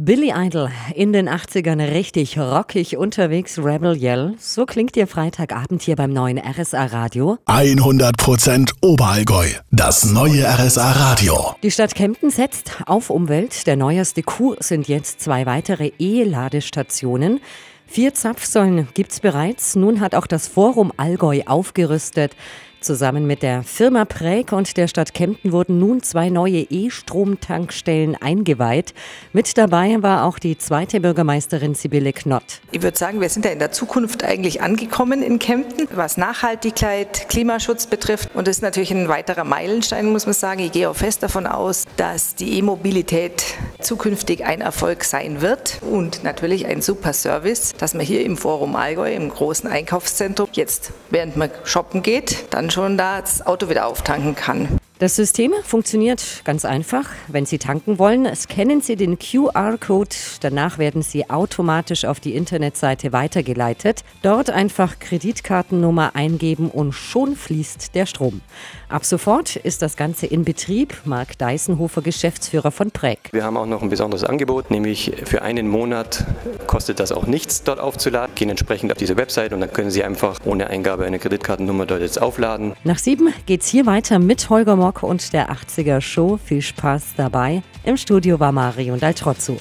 Billy Idol in den 80ern richtig rockig unterwegs, Rebel Yell. So klingt ihr Freitagabend hier beim neuen RSA Radio. 100% Oberallgäu. Das neue RSA Radio. Die Stadt Kempten setzt auf Umwelt. Der neueste Coup sind jetzt zwei weitere E-Ladestationen. Vier Zapfsäulen gibt's bereits. Nun hat auch das Forum Allgäu aufgerüstet. Zusammen mit der Firma Präg und der Stadt Kempten wurden nun zwei neue E-Strom-Tankstellen eingeweiht. Mit dabei war auch die zweite Bürgermeisterin Sibylle Knott. Ich würde sagen, wir sind ja in der Zukunft eigentlich angekommen in Kempten, was Nachhaltigkeit, Klimaschutz betrifft. Und das ist natürlich ein weiterer Meilenstein, muss man sagen. Ich gehe auch fest davon aus, dass die E-Mobilität zukünftig ein Erfolg sein wird und natürlich ein super Service, dass man hier im Forum Allgäu, im großen Einkaufszentrum, jetzt während man shoppen geht, dann schon da das Auto wieder auftanken kann. Das System funktioniert ganz einfach. Wenn Sie tanken wollen, scannen Sie den QR-Code. Danach werden Sie automatisch auf die Internetseite weitergeleitet. Dort einfach Kreditkartennummer eingeben und schon fließt der Strom. Ab sofort ist das Ganze in Betrieb. Marc Deisenhofer, Geschäftsführer von Präg. Wir haben auch noch ein besonderes Angebot, nämlich für einen Monat kostet das auch nichts, dort aufzuladen. Gehen entsprechend auf diese Website und dann können Sie einfach ohne Eingabe einer Kreditkartennummer dort jetzt aufladen. Nach sieben geht's hier weiter mit Holger Mock und der 80er Show. Viel Spaß dabei. Im Studio war Marion Daltrozzo.